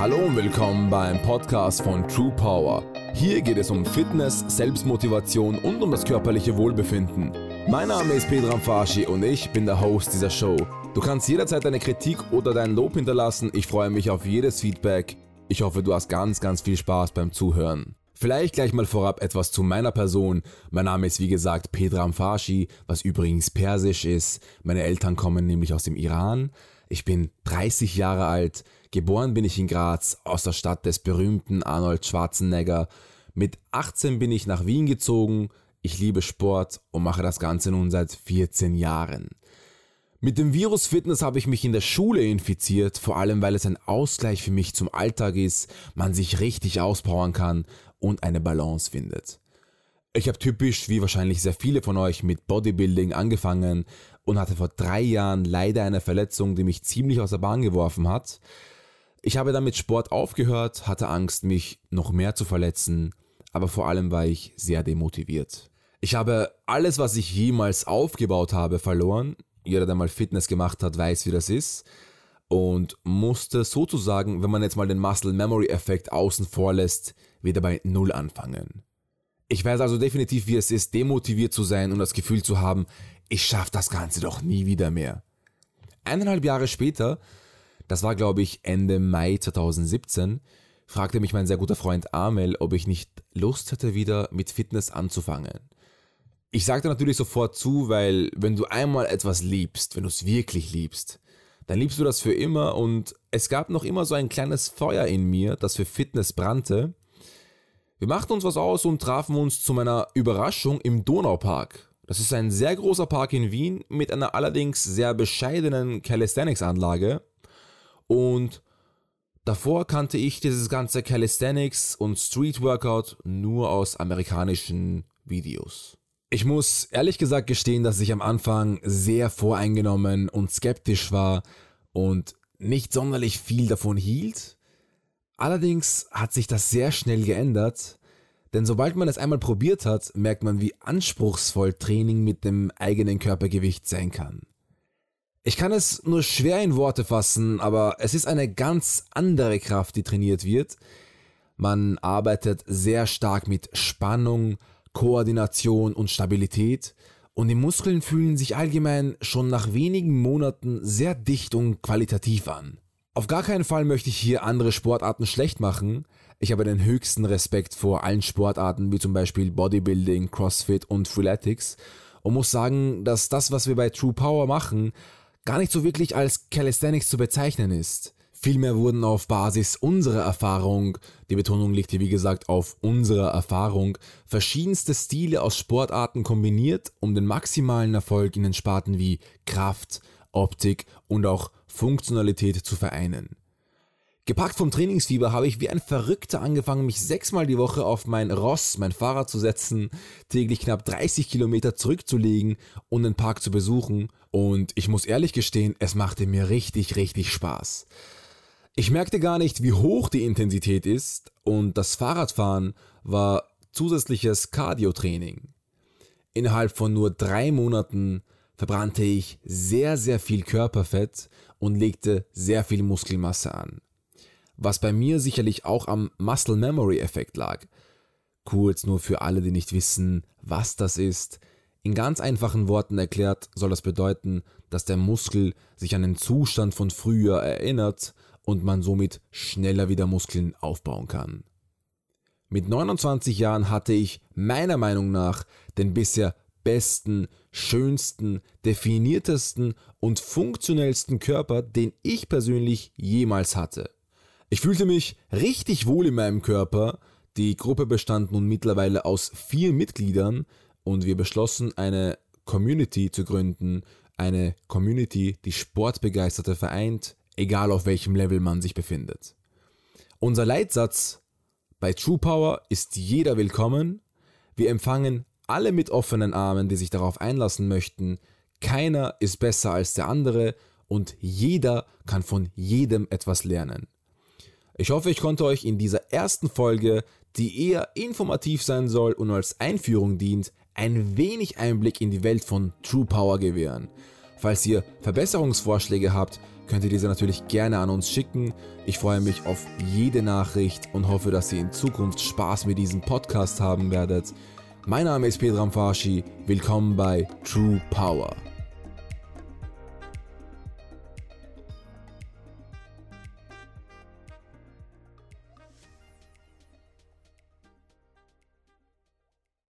Hallo und willkommen beim Podcast von True Power. Hier geht es um Fitness, Selbstmotivation und um das körperliche Wohlbefinden. Mein Name ist Pedram Fashi und ich bin der Host dieser Show. Du kannst jederzeit deine Kritik oder dein Lob hinterlassen. Ich freue mich auf jedes Feedback. Ich hoffe, du hast ganz, ganz viel Spaß beim Zuhören. Vielleicht gleich mal vorab etwas zu meiner Person. Mein Name ist wie gesagt Pedram Fashi, was übrigens persisch ist. Meine Eltern kommen nämlich aus dem Iran. Ich bin 30 Jahre alt, geboren bin ich in Graz, aus der Stadt des berühmten Arnold Schwarzenegger. Mit 18 bin ich nach Wien gezogen, ich liebe Sport und mache das Ganze nun seit 14 Jahren. Mit dem Virus Fitness habe ich mich in der Schule infiziert, vor allem weil es ein Ausgleich für mich zum Alltag ist, man sich richtig auspowern kann und eine Balance findet. Ich habe typisch, wie wahrscheinlich sehr viele von euch, mit Bodybuilding angefangen und hatte vor drei Jahren leider eine Verletzung, die mich ziemlich aus der Bahn geworfen hat. Ich habe dann mit Sport aufgehört, hatte Angst, mich noch mehr zu verletzen, aber vor allem war ich sehr demotiviert. Ich habe alles, was ich jemals aufgebaut habe, verloren. Jeder, der mal Fitness gemacht hat, weiß, wie das ist. Und musste sozusagen, wenn man jetzt mal den Muscle Memory Effekt außen vor lässt, wieder bei Null anfangen. Ich weiß also definitiv, wie es ist, demotiviert zu sein und das Gefühl zu haben, ich schaffe das Ganze doch nie wieder mehr. Eineinhalb Jahre später, das war glaube ich Ende Mai 2017, fragte mich mein sehr guter Freund Amel, ob ich nicht Lust hätte, wieder mit Fitness anzufangen. Ich sagte natürlich sofort zu, weil wenn du einmal etwas liebst, wenn du es wirklich liebst, dann liebst du das für immer und es gab noch immer so ein kleines Feuer in mir, das für Fitness brannte wir machten uns was aus und trafen uns zu meiner Überraschung im Donaupark. Das ist ein sehr großer Park in Wien mit einer allerdings sehr bescheidenen Calisthenics-Anlage. Und davor kannte ich dieses ganze Calisthenics und Street Workout nur aus amerikanischen Videos. Ich muss ehrlich gesagt gestehen, dass ich am Anfang sehr voreingenommen und skeptisch war und nicht sonderlich viel davon hielt. Allerdings hat sich das sehr schnell geändert, denn sobald man es einmal probiert hat, merkt man, wie anspruchsvoll Training mit dem eigenen Körpergewicht sein kann. Ich kann es nur schwer in Worte fassen, aber es ist eine ganz andere Kraft, die trainiert wird. Man arbeitet sehr stark mit Spannung, Koordination und Stabilität und die Muskeln fühlen sich allgemein schon nach wenigen Monaten sehr dicht und qualitativ an. Auf gar keinen Fall möchte ich hier andere Sportarten schlecht machen. Ich habe den höchsten Respekt vor allen Sportarten wie zum Beispiel Bodybuilding, CrossFit und Freeletics und muss sagen, dass das, was wir bei True Power machen, gar nicht so wirklich als Calisthenics zu bezeichnen ist. Vielmehr wurden auf Basis unserer Erfahrung, die Betonung liegt hier wie gesagt auf unserer Erfahrung, verschiedenste Stile aus Sportarten kombiniert, um den maximalen Erfolg in den Sparten wie Kraft, Optik und auch Funktionalität zu vereinen. Gepackt vom Trainingsfieber habe ich wie ein Verrückter angefangen, mich sechsmal die Woche auf mein Ross, mein Fahrrad zu setzen, täglich knapp 30 Kilometer zurückzulegen und den Park zu besuchen. Und ich muss ehrlich gestehen, es machte mir richtig, richtig Spaß. Ich merkte gar nicht, wie hoch die Intensität ist und das Fahrradfahren war zusätzliches Cardio-Training. Innerhalb von nur drei Monaten verbrannte ich sehr, sehr viel Körperfett und legte sehr viel Muskelmasse an. Was bei mir sicherlich auch am Muscle Memory Effekt lag. Kurz nur für alle, die nicht wissen, was das ist. In ganz einfachen Worten erklärt soll das bedeuten, dass der Muskel sich an den Zustand von früher erinnert und man somit schneller wieder Muskeln aufbauen kann. Mit 29 Jahren hatte ich meiner Meinung nach den bisher besten, schönsten, definiertesten und funktionellsten Körper, den ich persönlich jemals hatte. Ich fühlte mich richtig wohl in meinem Körper. Die Gruppe bestand nun mittlerweile aus vier Mitgliedern und wir beschlossen, eine Community zu gründen. Eine Community, die Sportbegeisterte vereint, egal auf welchem Level man sich befindet. Unser Leitsatz bei True Power ist jeder willkommen. Wir empfangen alle mit offenen Armen, die sich darauf einlassen möchten. Keiner ist besser als der andere und jeder kann von jedem etwas lernen. Ich hoffe, ich konnte euch in dieser ersten Folge, die eher informativ sein soll und als Einführung dient, ein wenig Einblick in die Welt von True Power gewähren. Falls ihr Verbesserungsvorschläge habt, könnt ihr diese natürlich gerne an uns schicken. Ich freue mich auf jede Nachricht und hoffe, dass ihr in Zukunft Spaß mit diesem Podcast haben werdet. Mein Name ist Pedram Farschi, willkommen bei True Power.